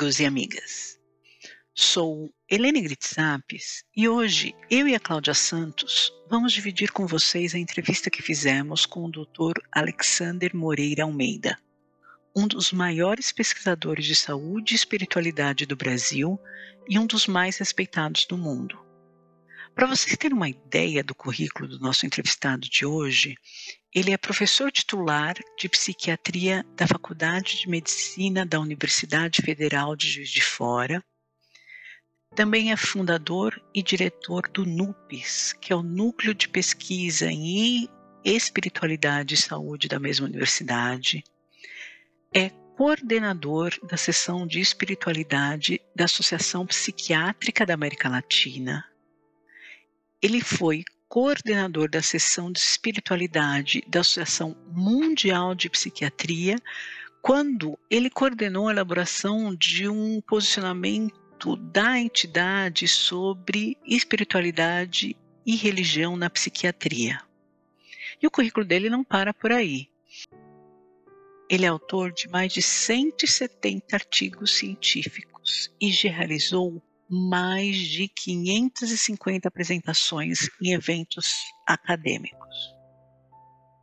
Amigos e amigas. Sou Helene Gritsapes e hoje eu e a Cláudia Santos vamos dividir com vocês a entrevista que fizemos com o Dr. Alexander Moreira Almeida, um dos maiores pesquisadores de saúde e espiritualidade do Brasil e um dos mais respeitados do mundo. Para vocês terem uma ideia do currículo do nosso entrevistado de hoje, ele é professor titular de psiquiatria da Faculdade de Medicina da Universidade Federal de Juiz de Fora. Também é fundador e diretor do NUPES, que é o Núcleo de Pesquisa em Espiritualidade e Saúde da mesma universidade. É coordenador da seção de espiritualidade da Associação Psiquiátrica da América Latina. Ele foi coordenador da seção de espiritualidade da Associação Mundial de Psiquiatria, quando ele coordenou a elaboração de um posicionamento da entidade sobre espiritualidade e religião na psiquiatria. E o currículo dele não para por aí. Ele é autor de mais de 170 artigos científicos e já realizou mais de 550 apresentações em eventos acadêmicos.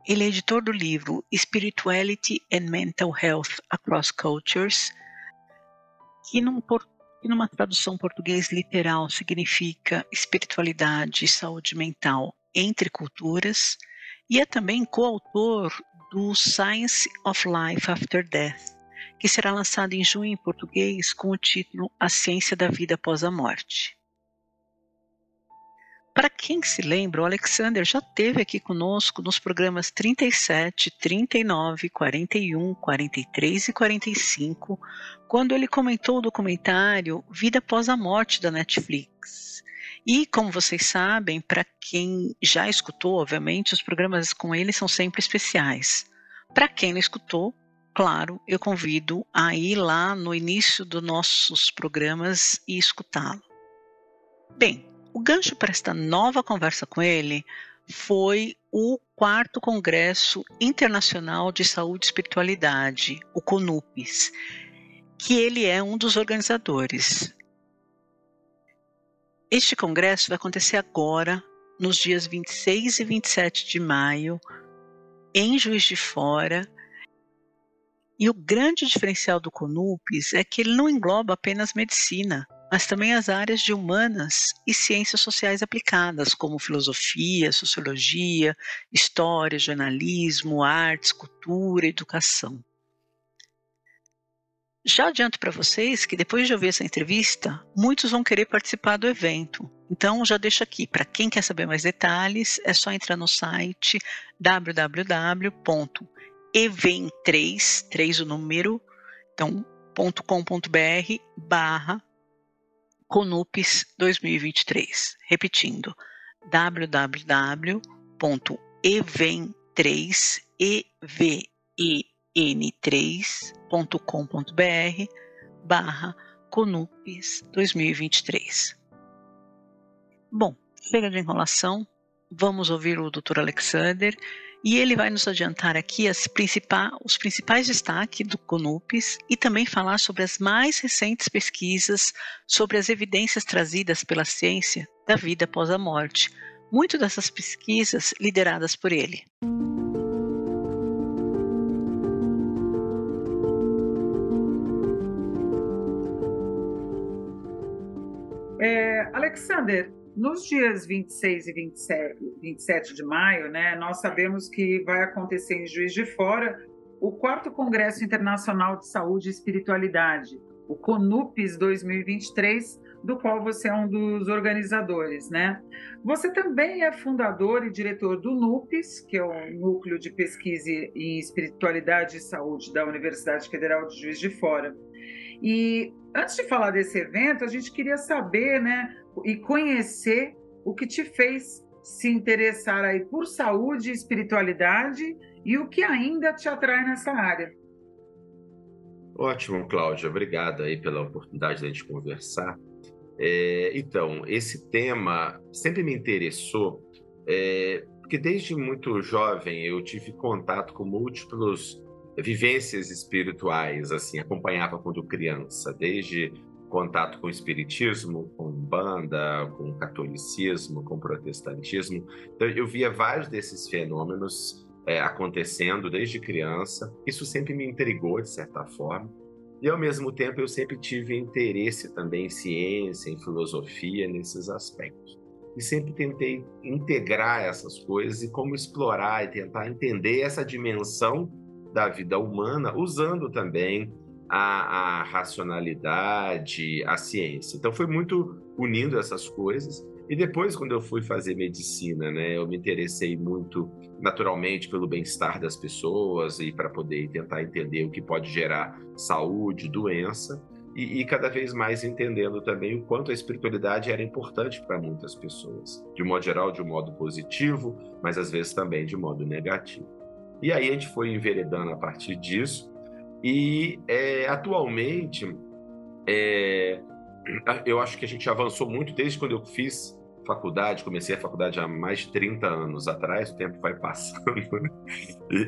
Ele é editor do livro Spirituality and Mental Health Across Cultures, que, num, que numa tradução português literal significa espiritualidade e saúde mental entre culturas, e é também coautor do Science of Life After Death, que será lançado em junho em português com o título A Ciência da Vida Após a Morte. Para quem se lembra, o Alexander já esteve aqui conosco nos programas 37, 39, 41, 43 e 45, quando ele comentou o documentário Vida Após a Morte da Netflix. E, como vocês sabem, para quem já escutou, obviamente, os programas com ele são sempre especiais. Para quem não escutou, claro, eu convido a ir lá no início dos nossos programas e escutá-lo. Bem, o gancho para esta nova conversa com ele foi o quarto Congresso Internacional de Saúde e Espiritualidade, o CONUPES, que ele é um dos organizadores. Este congresso vai acontecer agora, nos dias 26 e 27 de maio, em Juiz de Fora, e o grande diferencial do CONUPES é que ele não engloba apenas medicina, mas também as áreas de humanas e ciências sociais aplicadas, como filosofia, sociologia, história, jornalismo, artes, cultura, educação. Já adianto para vocês que depois de ouvir essa entrevista, muitos vão querer participar do evento. Então, já deixo aqui, para quem quer saber mais detalhes, é só entrar no site www evem3, 3 o número, então, .com.br barra Conupes 2023. Repetindo, www.even3, even3.com.br barra Conupes 2023. Bom, chega de enrolação, vamos ouvir o Dr. Alexander e ele vai nos adiantar aqui principais, os principais destaques do CONUPES e também falar sobre as mais recentes pesquisas sobre as evidências trazidas pela ciência da vida após a morte, muito dessas pesquisas lideradas por ele. É, Alexander, nos dias 26 e 27, 27 de maio, né, nós sabemos que vai acontecer em Juiz de Fora o quarto Congresso Internacional de Saúde e Espiritualidade, o CONUPES 2023, do qual você é um dos organizadores, né? Você também é fundador e diretor do NUPES, que é o Núcleo de Pesquisa em Espiritualidade e Saúde da Universidade Federal de Juiz de Fora. E antes de falar desse evento, a gente queria saber, né, e conhecer o que te fez se interessar aí por saúde e espiritualidade e o que ainda te atrai nessa área. Ótimo, Cláudia. Obrigado aí pela oportunidade de a gente conversar. É, então, esse tema sempre me interessou, é, porque desde muito jovem eu tive contato com múltiplos vivências espirituais, assim, acompanhava quando criança, desde contato com o espiritismo, com banda, com catolicismo, com protestantismo. Então, eu via vários desses fenômenos é, acontecendo desde criança. Isso sempre me intrigou, de certa forma. E, ao mesmo tempo, eu sempre tive interesse também em ciência, em filosofia, nesses aspectos. E sempre tentei integrar essas coisas e como explorar e tentar entender essa dimensão da vida humana, usando também a, a racionalidade, a ciência. Então foi muito unindo essas coisas. E depois, quando eu fui fazer medicina, né, eu me interessei muito naturalmente pelo bem-estar das pessoas e para poder tentar entender o que pode gerar saúde, doença. E, e, cada vez mais entendendo também o quanto a espiritualidade era importante para muitas pessoas, de um modo geral, de um modo positivo, mas às vezes também de modo negativo. E aí a gente foi enveredando a partir disso, e é, atualmente, é, eu acho que a gente avançou muito desde quando eu fiz faculdade, comecei a faculdade há mais de 30 anos atrás, o tempo vai passando. Né?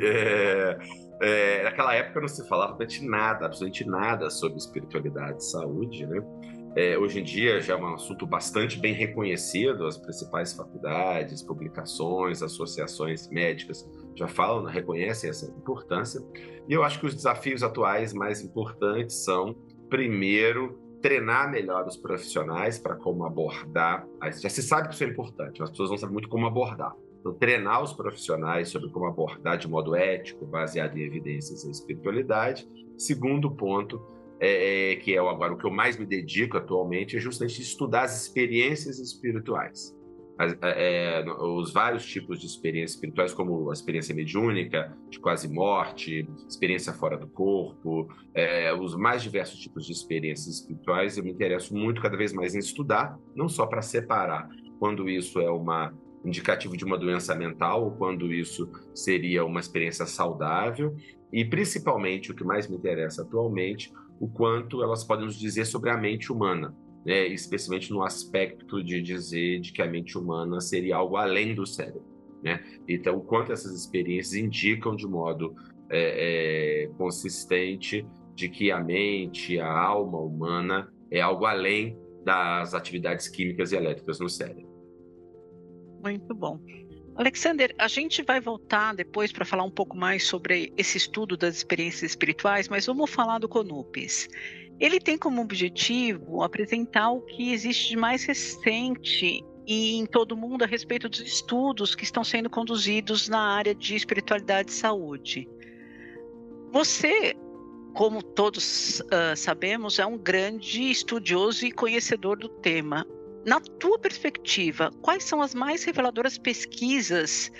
é, é, naquela época não se falava absolutamente nada, absolutamente nada sobre espiritualidade e saúde, né? É, hoje em dia já é um assunto bastante bem reconhecido, as principais faculdades, publicações, associações médicas já falam, reconhecem essa importância. E eu acho que os desafios atuais mais importantes são, primeiro, treinar melhor os profissionais para como abordar. Já se sabe que isso é importante, as pessoas não sabem muito como abordar. Então, treinar os profissionais sobre como abordar de modo ético, baseado em evidências e espiritualidade. Segundo ponto, é, é, que é agora o que eu mais me dedico atualmente, é justamente estudar as experiências espirituais. É, é, os vários tipos de experiências espirituais, como a experiência mediúnica, de quase morte, experiência fora do corpo, é, os mais diversos tipos de experiências espirituais, eu me interesso muito cada vez mais em estudar, não só para separar quando isso é uma indicativo de uma doença mental ou quando isso seria uma experiência saudável, e principalmente o que mais me interessa atualmente, o quanto elas podem nos dizer sobre a mente humana, né, especialmente no aspecto de dizer de que a mente humana seria algo além do cérebro. Né? Então, o quanto essas experiências indicam de modo é, é, consistente de que a mente, a alma humana é algo além das atividades químicas e elétricas no cérebro. Muito bom. Alexander, a gente vai voltar depois para falar um pouco mais sobre esse estudo das experiências espirituais, mas vamos falar do Conupes. Ele tem como objetivo apresentar o que existe de mais recente e em todo o mundo a respeito dos estudos que estão sendo conduzidos na área de espiritualidade e saúde. Você, como todos uh, sabemos, é um grande estudioso e conhecedor do tema. Na tua perspectiva, quais são as mais reveladoras pesquisas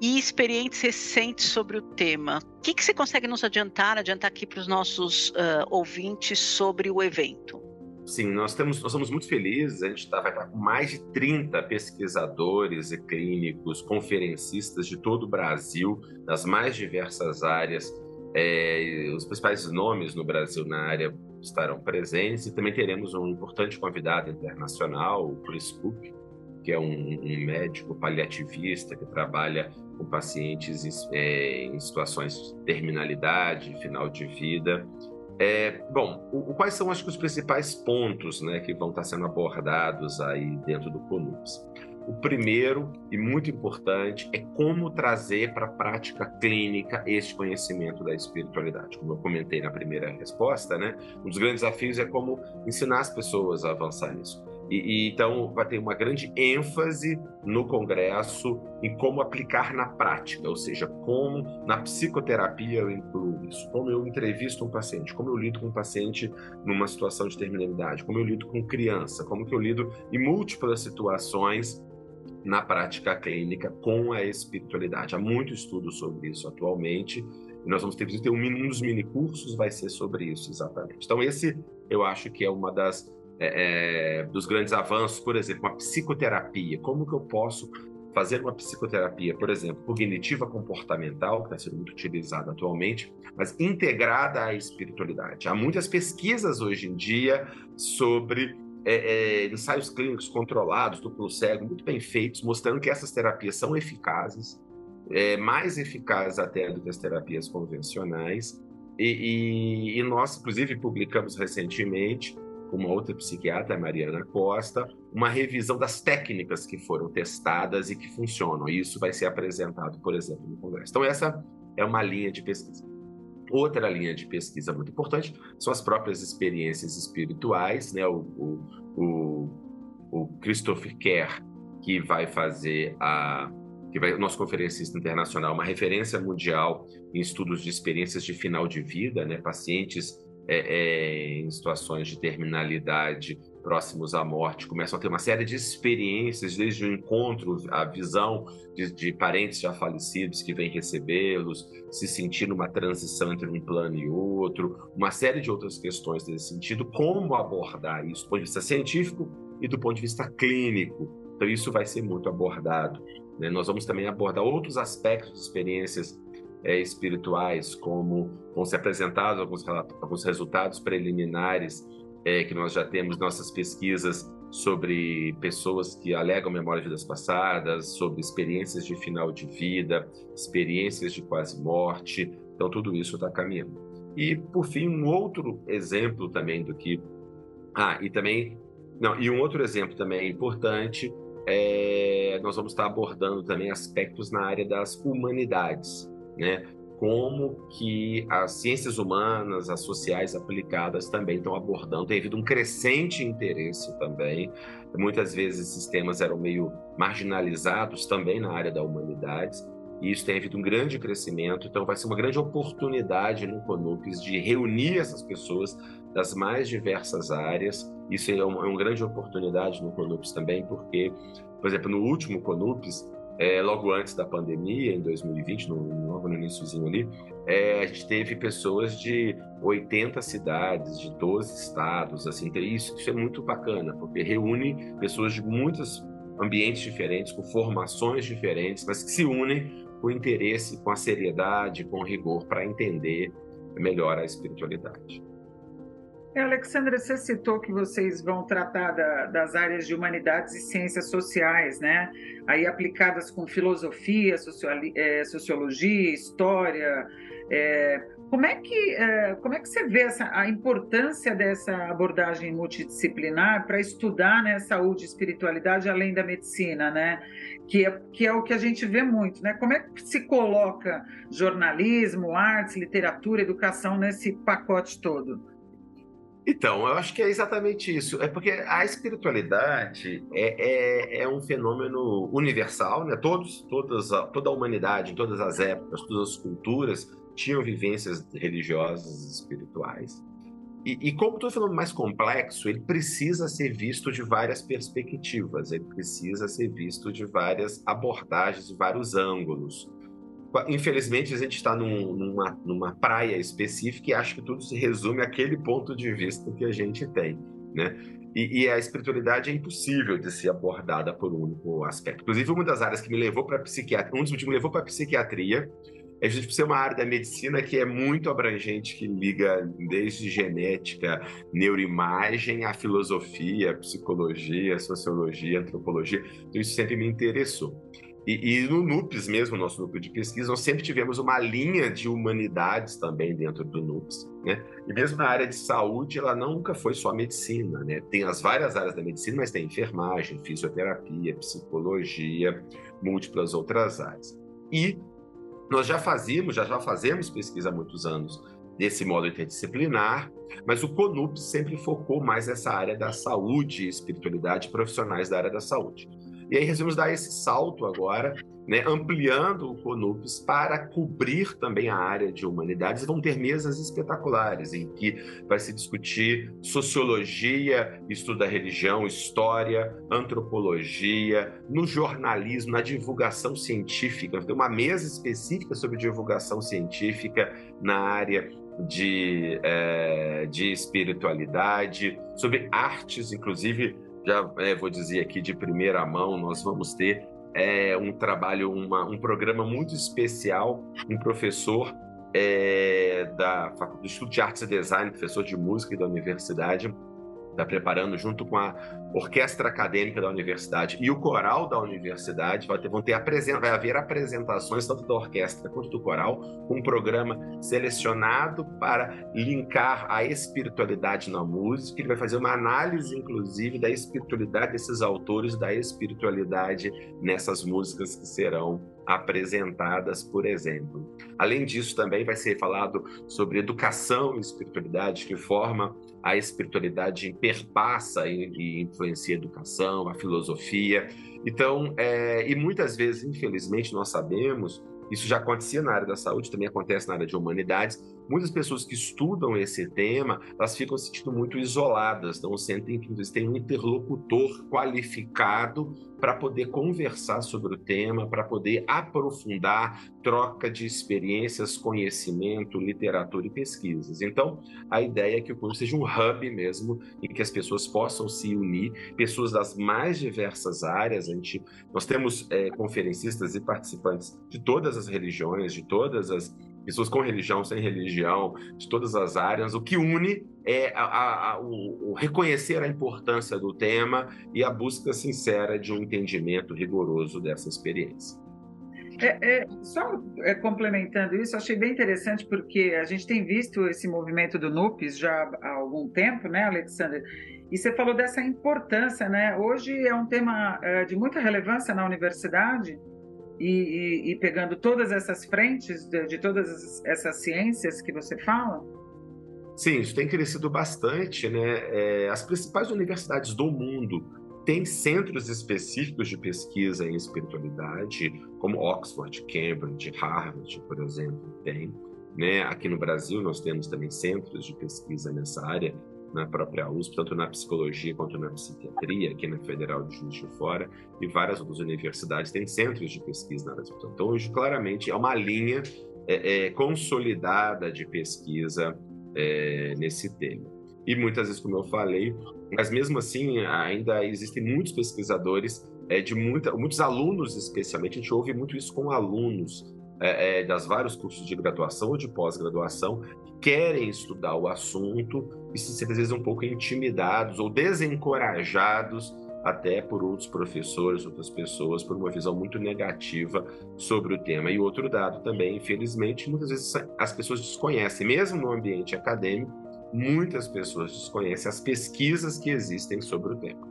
e experiências recentes sobre o tema. O que, que você consegue nos adiantar, adiantar aqui para os nossos uh, ouvintes sobre o evento? Sim, nós, temos, nós somos muito felizes, a gente tá, vai estar com mais de 30 pesquisadores e clínicos, conferencistas de todo o Brasil, das mais diversas áreas. É, os principais nomes no Brasil na área estarão presentes e também teremos um importante convidado internacional, o Chris Cook, que é um, um médico paliativista que trabalha com pacientes é, em situações de terminalidade, final de vida. É, bom, o, quais são acho que os principais pontos né, que vão estar sendo abordados aí dentro do CONUPS? O primeiro e muito importante é como trazer para a prática clínica este conhecimento da espiritualidade. Como eu comentei na primeira resposta, né, um dos grandes desafios é como ensinar as pessoas a avançar nisso. E, e, então vai ter uma grande ênfase no Congresso em como aplicar na prática, ou seja, como na psicoterapia eu incluo isso, como eu entrevisto um paciente, como eu lido com um paciente numa situação de terminalidade, como eu lido com criança, como que eu lido em múltiplas situações na prática clínica com a espiritualidade. Há muito estudo sobre isso atualmente E nós vamos ter, ter um, um dos mini cursos vai ser sobre isso exatamente. Então esse eu acho que é uma das é, é, dos grandes avanços, por exemplo, uma psicoterapia. Como que eu posso fazer uma psicoterapia, por exemplo, cognitiva comportamental, que está sendo muito utilizada atualmente, mas integrada à espiritualidade. Há muitas pesquisas hoje em dia sobre é, é, ensaios clínicos controlados, duplo cego, muito bem feitos, mostrando que essas terapias são eficazes, é, mais eficazes até do que as terapias convencionais. E, e, e nós, inclusive, publicamos recentemente com uma outra psiquiatra, Mariana Costa, uma revisão das técnicas que foram testadas e que funcionam. E isso vai ser apresentado, por exemplo, no Congresso. Então, essa é uma linha de pesquisa. Outra linha de pesquisa muito importante são as próprias experiências espirituais, né? O, o, o, o Christopher Kerr, que vai fazer a que vai, nosso conferencista internacional, uma referência mundial em estudos de experiências de final de vida, né? Pacientes é, é, em situações de terminalidade próximos à morte, começam a ter uma série de experiências, desde o encontro, a visão de, de parentes já falecidos que vêm recebê-los, se sentir numa transição entre um plano e outro, uma série de outras questões nesse sentido, como abordar isso do ponto de vista científico e do ponto de vista clínico. Então, isso vai ser muito abordado. Né? Nós vamos também abordar outros aspectos de experiências é, espirituais, como vão ser apresentados alguns, alguns resultados preliminares é, que nós já temos nossas pesquisas sobre pessoas que alegam memória de vidas passadas, sobre experiências de final de vida, experiências de quase morte. Então, tudo isso está caminhando. E, por fim, um outro exemplo também do que. Ah, e também. Não, e um outro exemplo também importante é, nós vamos estar abordando também aspectos na área das humanidades né? Como que as ciências humanas, as sociais aplicadas também estão abordando. Tem havido um crescente interesse também. Muitas vezes esses temas eram meio marginalizados também na área da humanidades. E isso tem havido um grande crescimento, então vai ser uma grande oportunidade no CONUPES de reunir essas pessoas das mais diversas áreas. Isso é uma, é uma grande oportunidade no CONUPES também, porque, por exemplo, no último CONUPES, é, logo antes da pandemia, em 2020, no, logo no iníciozinho ali, é, a gente teve pessoas de 80 cidades, de 12 estados, assim, então isso, isso é muito bacana, porque reúne pessoas de muitos ambientes diferentes, com formações diferentes, mas que se unem com interesse, com a seriedade, com rigor, para entender melhor a espiritualidade. É, Alexandra, você citou que vocês vão tratar da, das áreas de humanidades e ciências sociais, né? Aí aplicadas com filosofia, é, sociologia, história. É, como, é que, é, como é que você vê essa, a importância dessa abordagem multidisciplinar para estudar né, saúde e espiritualidade além da medicina, né? Que é, que é o que a gente vê muito, né? Como é que se coloca jornalismo, artes, literatura, educação nesse pacote todo? Então, eu acho que é exatamente isso. É porque a espiritualidade é, é, é um fenômeno universal, né? Todos, todas, toda a humanidade, todas as épocas, todas as culturas tinham vivências religiosas espirituais. E, e como todo fenômeno mais complexo, ele precisa ser visto de várias perspectivas, ele precisa ser visto de várias abordagens, de vários ângulos. Infelizmente, a gente está num, numa, numa praia específica e acho que tudo se resume àquele ponto de vista que a gente tem, né? E, e, a espiritualidade é impossível de ser abordada por um único aspecto. Inclusive, uma das áreas que me levou para psiquiatria, um dos motivos que me levou para psiquiatria é justamente ser uma área da medicina que é muito abrangente, que liga desde genética, neuroimagem, a filosofia, psicologia, sociologia, antropologia. Então, isso sempre me interessou. E, e, no NUPES mesmo, nosso núcleo de pesquisa, nós sempre tivemos uma linha de humanidades também dentro do NUPES, né? E mesmo na área de saúde, ela nunca foi só medicina, né? Tem as várias áreas da medicina, mas tem enfermagem, fisioterapia, psicologia, múltiplas outras áreas. E nós já fazíamos, já já fazemos pesquisa há muitos anos desse modo interdisciplinar, mas o CONUPES sempre focou mais essa área da saúde espiritualidade profissionais da área da saúde. E aí resolvemos dar esse salto agora, né, ampliando o CONUPES para cobrir também a área de humanidades. Vão ter mesas espetaculares em que vai se discutir sociologia, estudo da religião, história, antropologia, no jornalismo, na divulgação científica. Tem uma mesa específica sobre divulgação científica na área de, é, de espiritualidade, sobre artes, inclusive, já é, vou dizer aqui de primeira mão, nós vamos ter é, um trabalho, uma, um programa muito especial, um professor é, da, do Instituto de Artes e Design, professor de música da universidade, está preparando junto com a orquestra acadêmica da universidade e o coral da universidade vai ter, vão ter vai haver apresentações tanto da orquestra quanto do coral um programa selecionado para linkar a espiritualidade na música ele vai fazer uma análise inclusive da espiritualidade desses autores da espiritualidade nessas músicas que serão apresentadas, por exemplo. Além disso, também vai ser falado sobre educação e espiritualidade, que forma a espiritualidade perpassa e, e influencia a educação, a filosofia. Então, é, e muitas vezes, infelizmente, nós sabemos, isso já acontecia na área da saúde, também acontece na área de humanidades, muitas pessoas que estudam esse tema, elas ficam se sentindo muito isoladas, não sentem que eles têm um interlocutor qualificado para poder conversar sobre o tema, para poder aprofundar troca de experiências, conhecimento, literatura e pesquisas. Então, a ideia é que o curso seja um hub mesmo, em que as pessoas possam se unir, pessoas das mais diversas áreas. A gente, nós temos é, conferencistas e participantes de todas as religiões, de todas as pessoas com religião, sem religião, de todas as áreas. O que une é a, a, o, o, reconhecer a importância do tema e a busca sincera de um entendimento rigoroso dessa experiência. É, é, só é, complementando isso, achei bem interessante porque a gente tem visto esse movimento do NUPES já há algum tempo, né, Alexander? E você falou dessa importância, né? Hoje é um tema é, de muita relevância na universidade, e, e, e pegando todas essas frentes de, de todas essas ciências que você fala? Sim, isso tem crescido bastante, né? É, as principais universidades do mundo têm centros específicos de pesquisa em espiritualidade, como Oxford, Cambridge, Harvard, por exemplo, tem. Né? Aqui no Brasil nós temos também centros de pesquisa nessa área na própria USP, tanto na psicologia quanto na psiquiatria, aqui na Federal de Juiz de Fora, e várias outras universidades têm centros de pesquisa na área Então, hoje, claramente, é uma linha é, é, consolidada de pesquisa é, nesse tema. E muitas vezes, como eu falei, mas mesmo assim, ainda existem muitos pesquisadores, é, de muita, muitos alunos especialmente, a gente ouve muito isso com alunos, é, é, das vários cursos de graduação ou de pós-graduação que querem estudar o assunto e se sentem às vezes um pouco intimidados ou desencorajados até por outros professores, outras pessoas, por uma visão muito negativa sobre o tema. E outro dado também, infelizmente, muitas vezes as pessoas desconhecem, mesmo no ambiente acadêmico, muitas pessoas desconhecem as pesquisas que existem sobre o tema.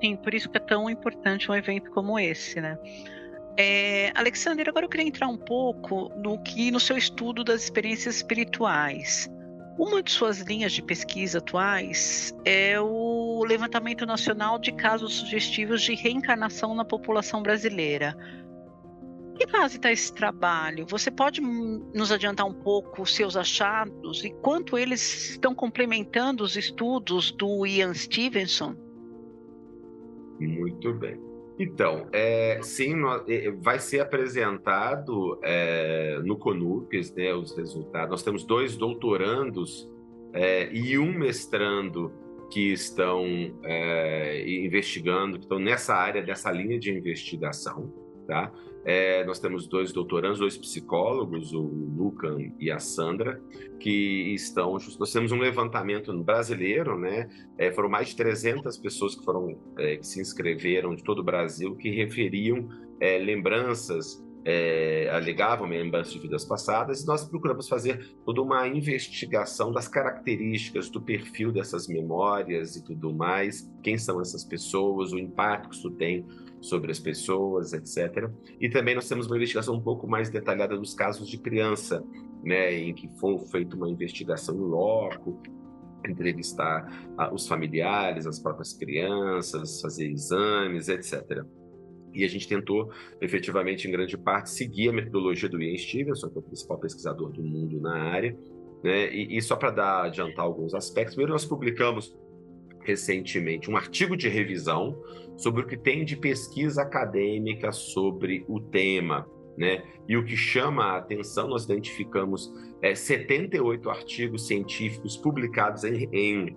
Sim, por isso que é tão importante um evento como esse, né? É, agora eu queria entrar um pouco no que no seu estudo das experiências espirituais. Uma de suas linhas de pesquisa atuais é o levantamento nacional de casos sugestivos de reencarnação na população brasileira. Que fase está esse trabalho? Você pode nos adiantar um pouco os seus achados e quanto eles estão complementando os estudos do Ian Stevenson? Muito bem. Então, é, sim, é, vai ser apresentado é, no CONUPES né, os resultados. Nós temos dois doutorandos é, e um mestrando que estão é, investigando, que estão nessa área, dessa linha de investigação. Tá? É, nós temos dois doutorandos, dois psicólogos, o Lucan e a Sandra, que estão. Nós temos um levantamento brasileiro, né? É, foram mais de 300 pessoas que foram é, que se inscreveram de todo o Brasil que referiam é, lembranças. É, alegavam lembranças de vidas passadas e nós procuramos fazer toda uma investigação das características do perfil dessas memórias e tudo mais, quem são essas pessoas, o impacto que isso tem sobre as pessoas, etc. E também nós temos uma investigação um pouco mais detalhada dos casos de criança, né, em que foi feita uma investigação em loco, entrevistar os familiares, as próprias crianças, fazer exames, etc. E a gente tentou, efetivamente, em grande parte, seguir a metodologia do Ian Stevenson, que é o principal pesquisador do mundo na área. Né? E, e só para adiantar alguns aspectos, primeiro nós publicamos recentemente um artigo de revisão sobre o que tem de pesquisa acadêmica sobre o tema. Né? E o que chama a atenção, nós identificamos é, 78 artigos científicos publicados em, em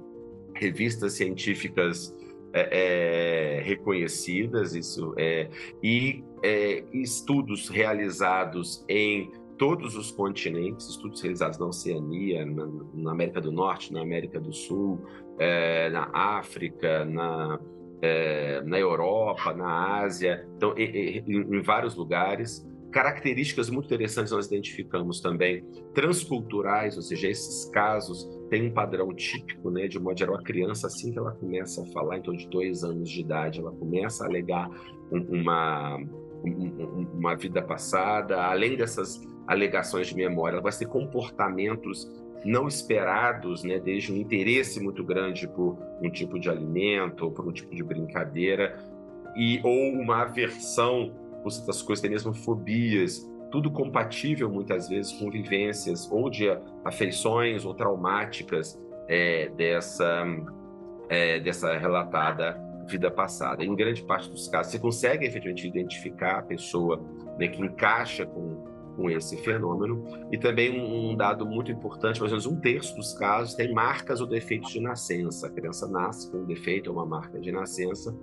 revistas científicas é, é, reconhecidas, isso é, e é, estudos realizados em todos os continentes, estudos realizados na Oceania, na, na América do Norte, na América do Sul, é, na África, na, é, na Europa, na Ásia, então, e, e, em, vários lugares. Características muito interessantes nós identificamos também. Transculturais, ou seja, esses casos têm um padrão típico, né, de modo geral, a criança assim que ela começa a falar, então de dois anos de idade, ela começa a alegar uma uma vida passada, além dessas alegações de memória, ela vai ter comportamentos não esperados, né, desde um interesse muito grande por um tipo de alimento, ou por um tipo de brincadeira, e ou uma aversão por certas coisas, tem mesmo fobias, tudo compatível muitas vezes com vivências ou de afeições ou traumáticas é, dessa, é, dessa relatada vida passada. Em grande parte dos casos, você consegue efetivamente identificar a pessoa né, que encaixa com, com esse fenômeno. E também um, dado muito importante, mais ou menos um terço dos casos tem marcas ou defeitos de nascença. A criança nasce com um defeito ou uma marca de nascença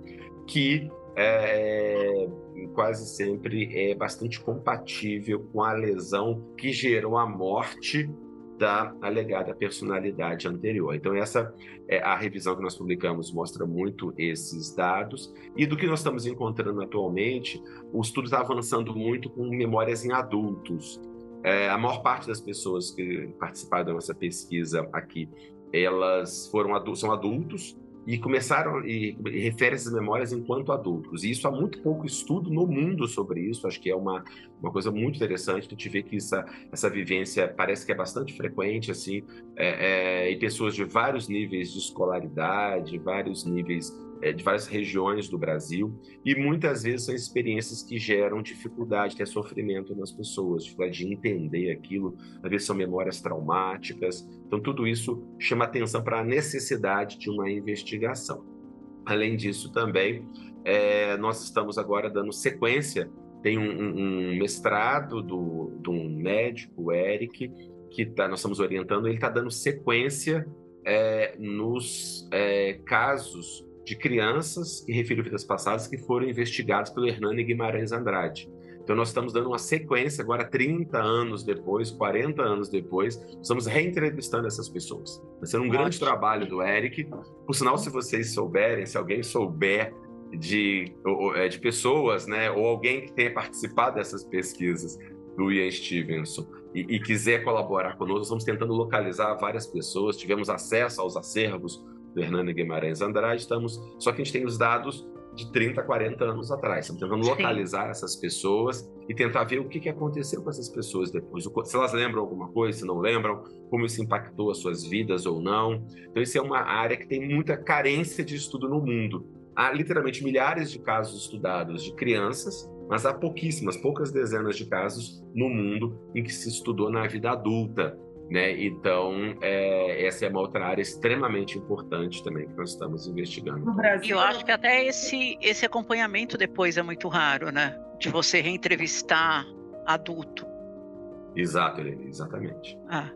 que é, quase sempre é bastante compatível com a lesão que gerou a morte da alegada personalidade anterior. Então essa é a revisão que nós publicamos mostra muito esses dados e do que nós estamos encontrando atualmente, o estudo está avançando muito com memórias em adultos. É, a maior parte das pessoas que participaram da nossa pesquisa aqui, elas foram são adultos e começaram e, e refere essas memórias enquanto adultos. E isso há muito pouco estudo no mundo sobre isso. Acho que é uma, uma coisa muito interessante. A gente vê que essa, essa vivência parece que é bastante frequente, assim, é, é, em pessoas de vários níveis de escolaridade, vários níveis é, de várias regiões do Brasil, e muitas vezes são experiências que geram dificuldade, ter sofrimento nas pessoas, dificuldade de entender aquilo, às vezes são memórias traumáticas. Então, tudo isso chama atenção para a necessidade de uma investigação. Além disso, também, é, nós estamos agora dando sequência. Tem um, um mestrado do, de um médico, Eric, que tá, nós estamos orientando, ele está dando sequência é, nos é, casos de crianças que referiu vidas passadas que foram investigados pelo Hernani Guimarães Andrade. Então, nós estamos dando uma sequência agora, 30 anos depois, 40 anos depois, estamos reentrevistando essas pessoas. Vai ser um Ótimo. grande trabalho do Eric. Por sinal, se vocês souberem, se alguém souber de, é, de pessoas, né, ou alguém que tenha participado dessas pesquisas do Ian Stevenson e, e quiser colaborar conosco, estamos tentando localizar várias pessoas, tivemos acesso aos acervos do Hernani Guimarães Andrade, estamos, só que a gente tem os dados de 30, 40 anos atrás. Estamos tentando localizar Sim. essas pessoas e tentar ver o que, que aconteceu com essas pessoas depois. Se elas lembram alguma coisa, se não lembram, como isso impactou as suas vidas ou não. Então, isso é uma área que tem muita carência de estudo no mundo. Há literalmente milhares de casos estudados de crianças, mas há pouquíssimas, poucas dezenas de casos no mundo em que se estudou na vida adulta. Né? Então, é, essa é uma outra área extremamente importante também que nós estamos investigando. No Brasil, eu acho que até esse, esse acompanhamento depois é muito raro, né? De você reentrevistar adulto. Exato, Helene, exatamente. Ah,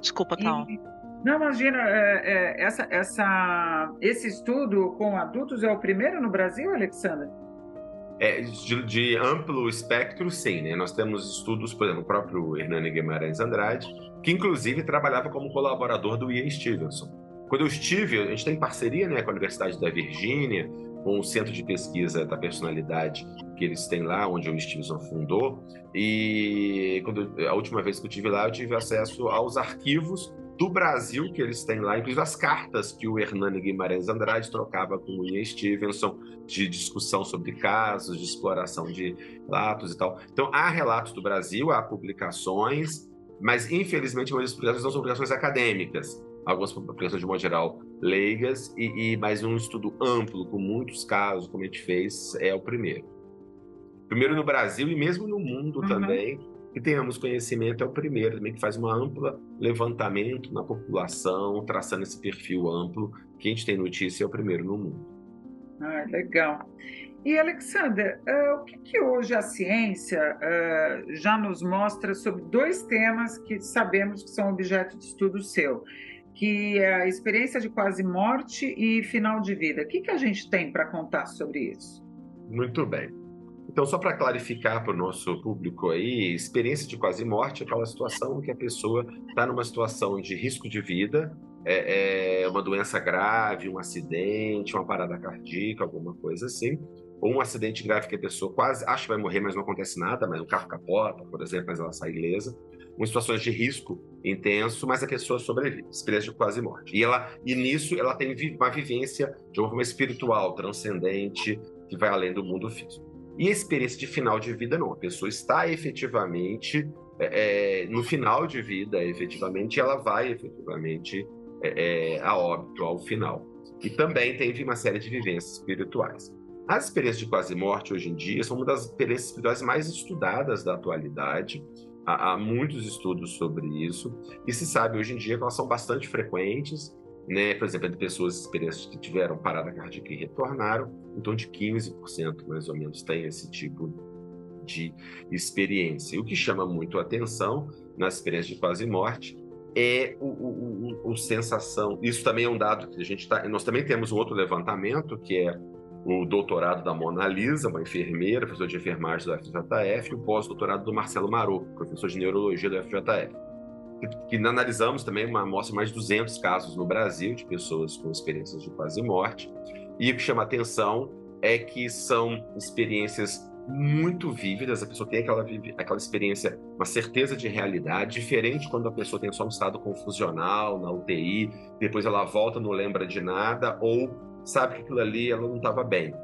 desculpa, Tal. Não, imagina, é, é, essa, essa, esse estudo com adultos é o primeiro no Brasil, Alexandra? É, de, de, amplo espectro, sim. Né? Nós temos estudos, por exemplo, o próprio Hernani Guimarães Andrade, que inclusive trabalhava como colaborador do Ian Stevenson. Quando eu estive, a gente tem parceria né, com a Universidade da Virgínia, com o Centro de Pesquisa da Personalidade que eles têm lá, onde o Stevenson fundou. E quando, a última vez que eu estive lá, eu tive acesso aos arquivos do Brasil que eles têm lá, inclusive as cartas que o Hernani Guimarães Andrade trocava com o Ian Stevenson de discussão sobre casos, de exploração de relatos e tal. Então, há relatos do Brasil, há publicações, mas infelizmente muitas publicações não são publicações acadêmicas. algumas populações de modo geral leigas, e, e mais um estudo amplo, com muitos casos, como a gente fez, é o primeiro. Primeiro no Brasil e mesmo no mundo uhum. também, que tenhamos conhecimento é o primeiro, também que faz um amplo levantamento na população, traçando esse perfil amplo, que a gente tem notícia é o primeiro no mundo. Ah, legal. E, Alexander, uh, o que, que, hoje a ciência uh, já nos mostra sobre dois temas que sabemos que são objeto de estudo seu, que é a experiência de quase morte e final de vida. O que, que a gente tem para contar sobre isso? Muito bem. Então, só para clarificar para o nosso público aí, experiência de quase morte é aquela situação em que a pessoa está numa situação de risco de vida, é, é uma doença grave, um acidente, uma parada cardíaca, alguma coisa assim, ou um acidente grave que a pessoa quase acha que vai morrer, mas não acontece nada, mas o carro capota, por exemplo, mas ela sai ilesa. Em situações de risco intenso, mas a pessoa sobrevive, experiência de quase morte. E, ela, e nisso ela tem uma vivência de uma forma espiritual, transcendente, que vai além do mundo físico. E a experiência de final de vida, não. A pessoa está efetivamente é, é no final de vida, efetivamente, ela vai efetivamente é, é, a óbito, ao final. E também tem uma série de vivências espirituais. As experiências de quase morte hoje em dia são uma das experiências espirituais mais estudadas da atualidade. Há, há, muitos estudos sobre isso e se sabe hoje em dia que elas são bastante frequentes, né? Por exemplo, de pessoas experiências que tiveram parada cardíaca e retornaram, torno de 15% mais ou menos tem esse tipo de experiência. E o que chama muito a atenção nas experiências de quase morte é o, o, o, o sensação. Isso também é um dado que a gente está. Nós também temos um outro levantamento que é o doutorado da Mona Lisa, uma enfermeira, professor de enfermagem do FJF, e o pós-doutorado do Marcelo Maroco, professor de neurologia do FJF. Que analisamos também uma amostra de mais de 200 casos no Brasil de pessoas com experiências de quase morte. E o que chama atenção é que são experiências muito vívidas, a pessoa tem aquela, aquela experiência, uma certeza de realidade, diferente quando a pessoa tem só um estado confusional na UTI, depois ela volta, não lembra de nada, ou sabe que aquilo ali ela não estava bem.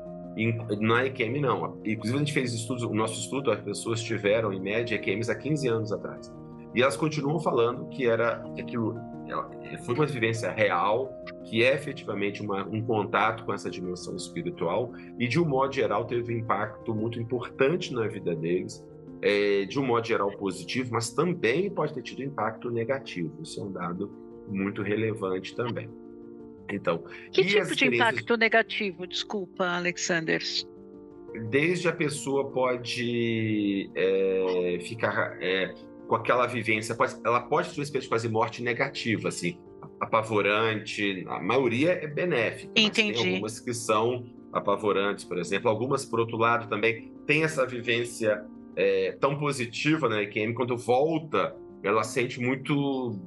Na EQM, não. Inclusive, a gente fez estudos, o nosso estudo, as pessoas tiveram, em média, EQMs há 15 anos atrás. E elas continuam falando que era aquilo foi uma vivência real, que é efetivamente uma, um contato com essa dimensão espiritual, e de um modo geral teve um impacto muito importante na vida deles, é, de um modo geral positivo, mas também pode ter tido impacto negativo. Isso é um dado muito relevante também. Então, que tipo de impacto negativo? Desculpa, Alexander. Desde a pessoa pode é, ficar é, com aquela vivência, pode, ela pode ter uma experiência de quase morte negativa, assim, apavorante. A maioria é benéfica. Entendi. tem algumas que são apavorantes, por exemplo. Algumas, por outro lado, também tem essa vivência é, tão positiva, né? Que quando volta, ela sente muito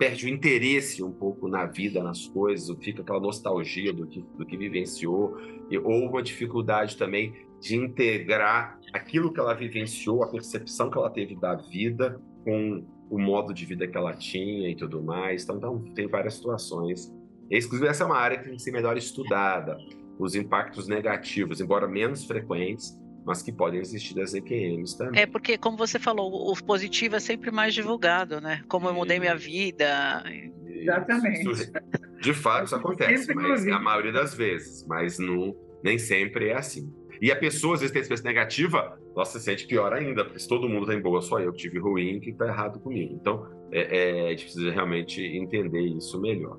perde o interesse um pouco na vida, nas coisas, fica aquela nostalgia do que, do que vivenciou, e, ou uma dificuldade também de integrar aquilo que ela vivenciou, a percepção que ela teve da vida com o modo de vida que ela tinha e tudo mais. Então, então tem várias situações. Inclusive, essa é uma área que tem que ser melhor estudada. Os impactos negativos, embora menos frequentes, mas que podem existir das EQMs também. É porque, como você falou, o positivo é sempre mais divulgado, né? Como eu mudei minha vida. Exatamente. Isso, de fato, isso acontece, mas a maioria das vezes, mas não, nem sempre é assim. E a pessoa, às vezes, tem experiência negativa, nossa, se sente pior ainda, porque se todo mundo tem boa, só eu que tive ruim, que está errado comigo. Então, é, é, a gente precisa realmente entender isso melhor.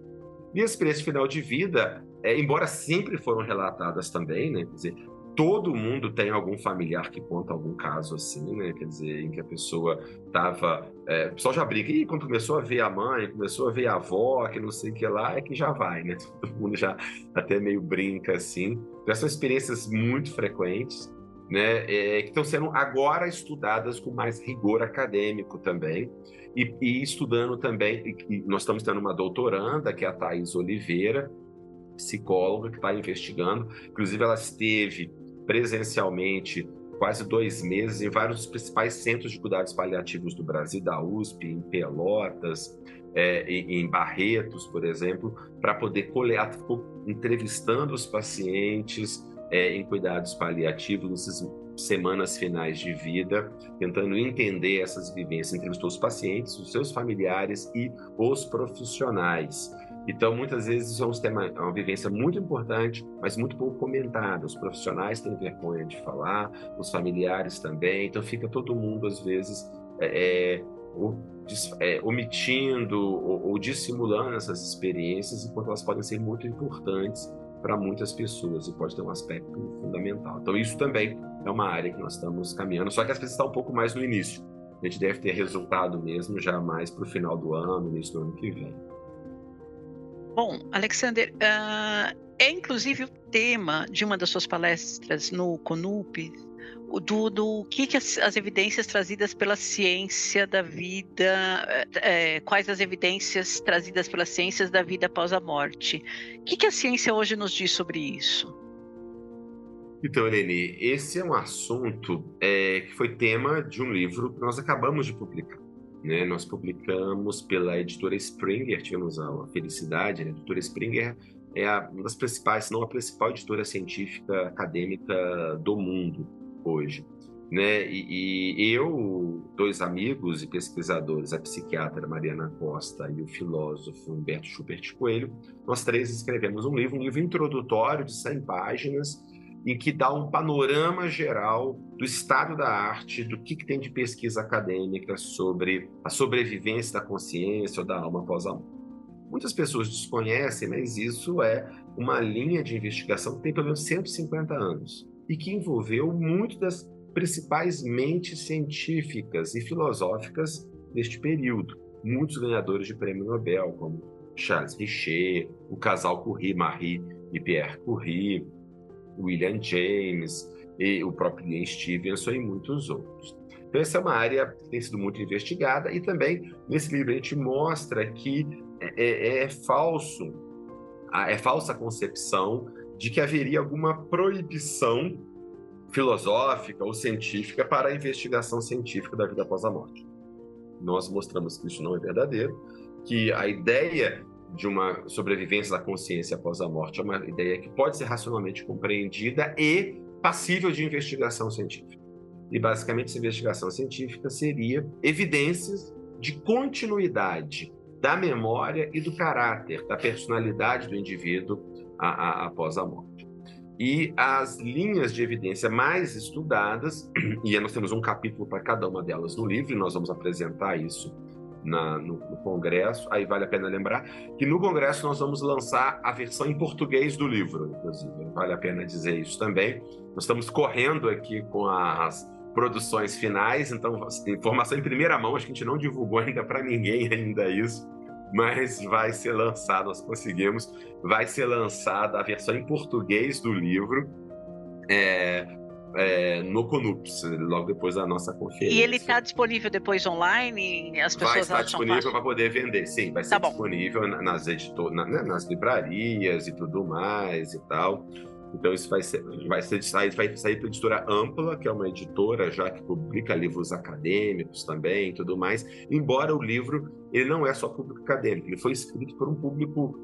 E a experiência final de vida, é, embora sempre foram relatadas também, né? Quer dizer, todo mundo tem algum familiar que conta algum caso assim, né? Quer dizer, em que a pessoa tava. É, o pessoal já brinca, e quando começou a ver a mãe, começou a ver a avó, que não sei o que lá, é que já vai, né? Todo mundo já até meio brinca assim. Então, são experiências muito frequentes, né? É, que estão sendo agora estudadas com mais rigor acadêmico também. E, e estudando também, e nós estamos tendo uma doutoranda, que é a Thais Oliveira, psicóloga que está investigando. Inclusive, ela esteve presencialmente quase dois meses em vários dos principais centros de cuidados paliativos do Brasil, da USP, em Pelotas, é, em Barretos, por exemplo, para poder coletar, entrevistando os pacientes é, em cuidados paliativos, nesses semanas finais de vida, tentando entender essas vivências. Entrevistou os pacientes, os seus familiares e os profissionais. Então, muitas vezes, isso é um tema, é uma vivência muito importante, mas muito pouco comentada. Os profissionais têm vergonha de falar, os familiares também. Então, fica todo mundo, às vezes, é, é, é omitindo ou, ou dissimulando essas experiências, enquanto elas podem ser muito importantes para muitas pessoas e pode ter um aspecto fundamental. Então, isso também é uma área que nós estamos caminhando, só que as pessoas estão um pouco mais no início. A gente deve ter resultado mesmo já mais para o final do ano, início do ano que vem. Bom, Alexander, uh, é inclusive o tema de uma das suas palestras no CONUP, do, do que, que as, as, evidências trazidas pela ciência da vida, é, quais as evidências trazidas pelas ciências da vida após a morte. O que, que a ciência hoje nos diz sobre isso? Então, Eleni, esse é um assunto é, que foi tema de um livro que nós acabamos de publicar. Né? Nós publicamos pela editora Springer, tivemos a felicidade, né? a editora Springer é a, uma das principais, se não a principal editora científica acadêmica do mundo hoje. Né? E, e, eu, dois amigos e pesquisadores, a psiquiatra Mariana Costa e o filósofo Humberto Schubert Coelho, nós três escrevemos um livro, um livro introdutório de 100 páginas, em que dá um panorama geral do estado da arte, do que, que tem de pesquisa acadêmica sobre a sobrevivência da consciência ou da alma após a morte. Muitas pessoas desconhecem, mas isso é uma linha de investigação que tem pelo menos 150 anos e que envolveu muito das principais mentes científicas e filosóficas deste período. Muitos ganhadores de prêmio Nobel, como Charles Richer, o casal Curie-Marie e Pierre Curie, William James, e o próprio Ian Stevenson e muitos outros. Então, essa é uma área que tem sido muito investigada, e também nesse livro a gente mostra que é, é, é falso, é falsa a concepção de que haveria alguma proibição filosófica ou científica para a investigação científica da vida após a morte. Nós mostramos que isso não é verdadeiro, que a ideia de uma sobrevivência da consciência após a morte é uma ideia que pode ser racionalmente compreendida e passível de investigação científica. E basicamente essa investigação científica seria evidências de continuidade da memória e do caráter, da personalidade do indivíduo a, a, após a morte. E as linhas de evidência mais estudadas, e nós temos um capítulo para cada uma delas no livro, e nós vamos apresentar isso na, no, no, Congresso. Aí vale a pena lembrar que no Congresso nós vamos lançar a versão em português do livro, inclusive. Vale a pena dizer isso também. Nós estamos correndo aqui com as produções finais, então informação em primeira mão, acho que a gente não divulgou ainda para ninguém ainda isso, mas vai ser lançado, nós conseguimos, vai ser lançada a versão em português do livro. É, é, no Conups, logo depois da nossa conferência. E ele está disponível depois online? As pessoas vai estar disponível para poder vender, sim, vai ser tá disponível nas, editor, né, nas livrarias e tudo mais e tal. Então isso vai ser, vai ser sair, vai sair para a editora Ampla, que é uma editora já que publica livros acadêmicos também e tudo mais. Embora o livro ele não é só público acadêmico, ele foi escrito por um público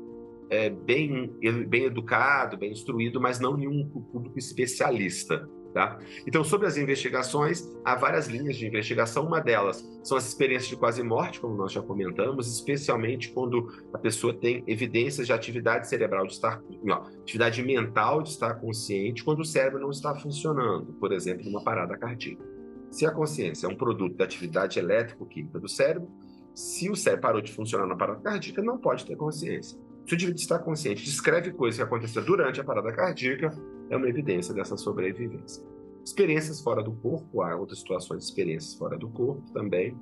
é, bem, bem educado, bem instruído, mas não nenhum público especialista. Tá? Então, sobre as investigações, há várias linhas de investigação. Uma delas são as experiências de quase morte, como nós já comentamos, especialmente quando a pessoa tem evidências de atividade cerebral de estar, não, atividade mental de estar consciente, quando o cérebro não está funcionando, por exemplo, numa parada cardíaca. Se a consciência é um produto da atividade elétrico-química do cérebro, se o cérebro parou de funcionar na parada cardíaca, não pode ter consciência. Se o indivíduo está consciente, descreve coisas que aconteceram durante a parada cardíaca, é uma evidência dessa sobrevivência. Experiências fora do corpo, há outras situações de experiências fora do corpo também.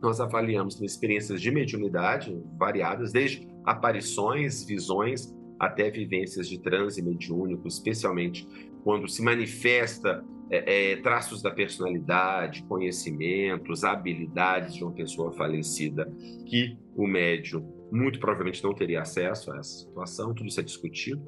Nós avaliamos experiências de mediunidade variadas, desde aparições, visões, até vivências de transe mediúnico, especialmente quando se manifesta é, é, traços da personalidade, conhecimentos, habilidades de uma pessoa falecida que o médium muito provavelmente não teria acesso a essa situação, tudo isso é discutido,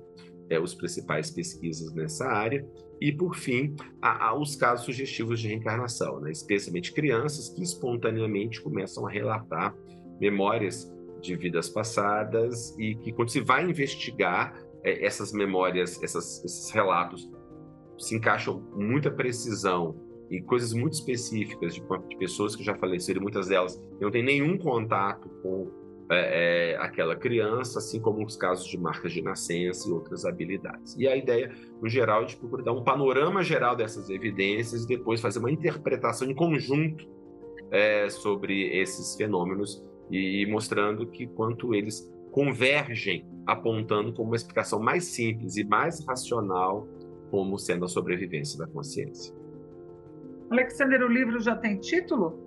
é, os principais pesquisas nessa área, e por fim, há, há os casos sugestivos de reencarnação, né? especialmente crianças que espontaneamente começam a relatar memórias de vidas passadas e que quando se vai investigar é, essas memórias, essas, esses relatos se encaixam com muita precisão e coisas muito específicas de, de pessoas que já faleceram, muitas delas não têm nenhum contato com é, é, aquela criança, assim como os casos de marcas de nascença e outras habilidades. E a ideia, no geral, é de procurar dar um panorama geral dessas evidências e depois fazer uma interpretação em conjunto é, sobre esses fenômenos e mostrando que quanto eles convergem, apontando como uma explicação mais simples e mais racional como sendo a sobrevivência da consciência. Alexander, o livro já tem título?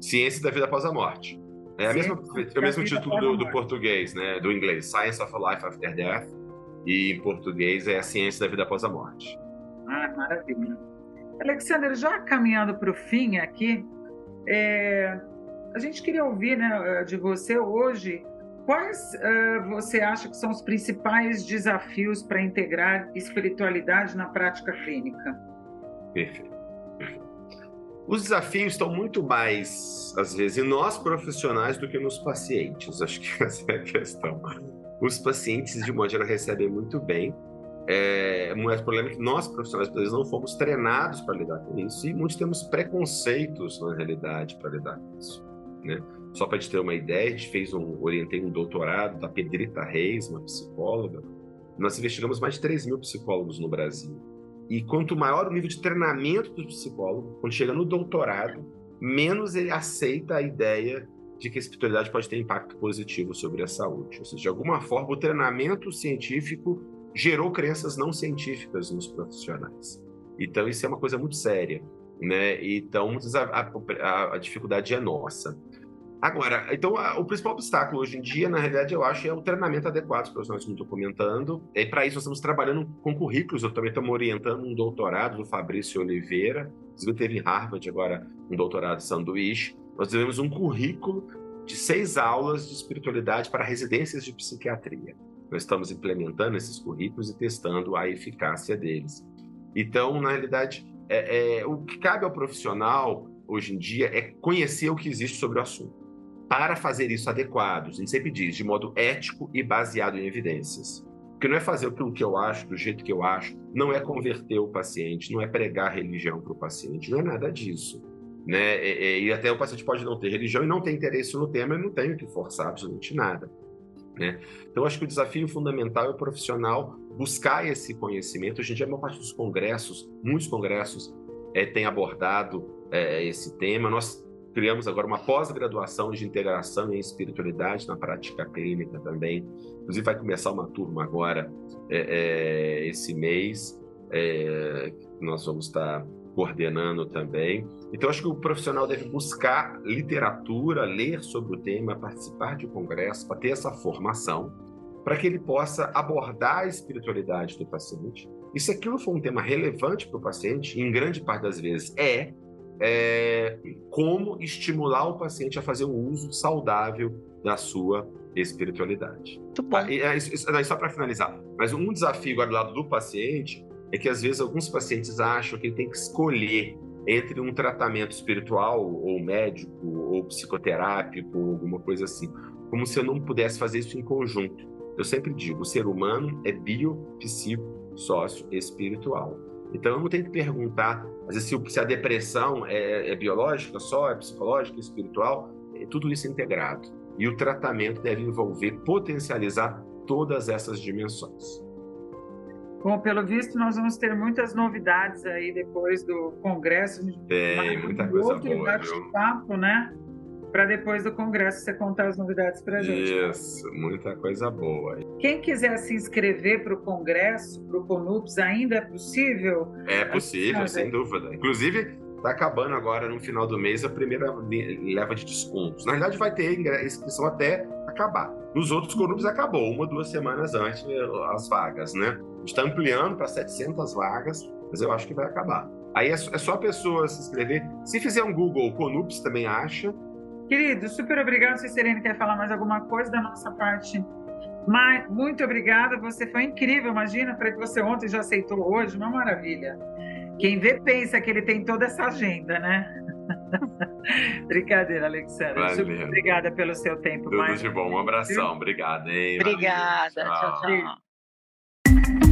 Ciência da Vida Após a Morte. É, a mesma, é o mesmo título do, do, português, né? Do inglês, Science of Life After Death. E em português é a Ciência da Vida Após a Morte. Ah, maravilha. Alexander, já caminhando para o fim aqui, é, a gente queria ouvir né, de você hoje quais uh, você acha que são os principais desafios para integrar espiritualidade na prática clínica? Perfeito. Os desafios estão muito mais, às vezes, em nós profissionais do que nos pacientes. Acho que essa é a questão. Os pacientes, de modo geral, recebem muito bem. É, mas o problema é que nós, profissionais, às vezes, não fomos treinados para lidar com isso e muitos temos preconceitos, na realidade, para lidar com isso. Né? Só para gente ter uma ideia, a gente fez um, orientei um doutorado da Pedrita Reis, uma psicóloga. Nós investigamos mais de 3 mil psicólogos no Brasil. E quanto maior o nível de treinamento do psicólogo, quando chega no doutorado, menos ele aceita a ideia de que a espiritualidade pode ter impacto positivo sobre a saúde. Ou seja, de alguma forma, o treinamento científico gerou crenças não científicas nos profissionais. Então, isso é uma coisa muito séria. Né? Então, a, a, a dificuldade é nossa. Agora, então, a, o principal obstáculo hoje em dia, na realidade, eu acho, é o treinamento adequado para os profissionais que estou comentando. E para isso, nós estamos trabalhando com currículos. Eu também estamos orientando um doutorado do Fabrício Oliveira. Inclusive, teve em Harvard agora um doutorado de sanduíche. Nós tivemos um currículo de seis aulas de espiritualidade para residências de psiquiatria. Nós estamos implementando esses currículos e testando a eficácia deles. Então, na realidade, é, é, o que cabe ao profissional hoje em dia é conhecer o que existe sobre o assunto para fazer isso adequado, a gente sempre diz, de modo ético e baseado em evidências. Porque não é fazer aquilo que eu acho, do jeito que eu acho, não é converter o paciente, não é pregar religião para o paciente, não é nada disso. Né? E, e, até o paciente pode não ter religião e não ter interesse no tema, e não tenho que forçar absolutamente nada. Né? Então, acho que o desafio fundamental é o profissional buscar esse conhecimento. Hoje em dia, a maior parte dos congressos, muitos congressos, é, tem abordado é, esse tema. Nós Criamos agora uma pós-graduação de integração em espiritualidade na prática clínica também. Inclusive, vai começar uma turma agora, é, é, esse mês, é, nós vamos estar coordenando também. Então, acho que o profissional deve buscar literatura, ler sobre o tema, participar de congresso, para ter essa formação, para que ele possa abordar a espiritualidade do paciente. E se aquilo for um tema relevante para o paciente, em grande parte das vezes é, é, como estimular o paciente a fazer um uso saudável da sua espiritualidade. Muito bom. Ah, e, é, isso, só para finalizar, mas um desafio agora do lado do paciente é que às vezes alguns pacientes acham que ele tem que escolher entre um tratamento espiritual ou médico ou psicoterápico ou alguma coisa assim, como se eu não pudesse fazer isso em conjunto. Eu sempre digo, o ser humano é bio, psico, sócio, espiritual. Então eu não tenho que perguntar, às vezes, se, a depressão é, é biológica só, é psicológica, espiritual, é tudo isso integrado. E o tratamento deve envolver, potencializar todas essas dimensões. Bom, pelo visto, nós vamos ter muitas novidades aí depois do congresso. Tem, muita coisa boa. bate-papo, né? Para depois do congresso você contar as novidades para gente. Isso, muita coisa boa. Quem quiser se inscrever para o congresso, para o CONUPS, ainda é possível? É possível, sem dúvida. Inclusive, está acabando agora no final do mês a primeira leva de descontos. Na verdade, vai ter inscrição até acabar. Nos outros CONUPS acabou, uma, duas semanas antes as vagas, né? A gente está ampliando para 700 vagas, mas eu acho que vai acabar. Aí é, é só a pessoa se inscrever. Se fizer um Google, CONUPS também acha. Querido, super obrigado. Se a Serene quer falar mais alguma coisa da nossa parte. Mas, muito obrigada, você foi incrível. Imagina, para que você ontem já aceitou hoje, uma maravilha. Quem vê pensa que ele tem toda essa agenda, né? Brincadeira, Alexandra. Super obrigada pelo seu tempo. Tudo mais. de bom, um abração. Obrigada, hein? Obrigada. Tchau, tchau. tchau.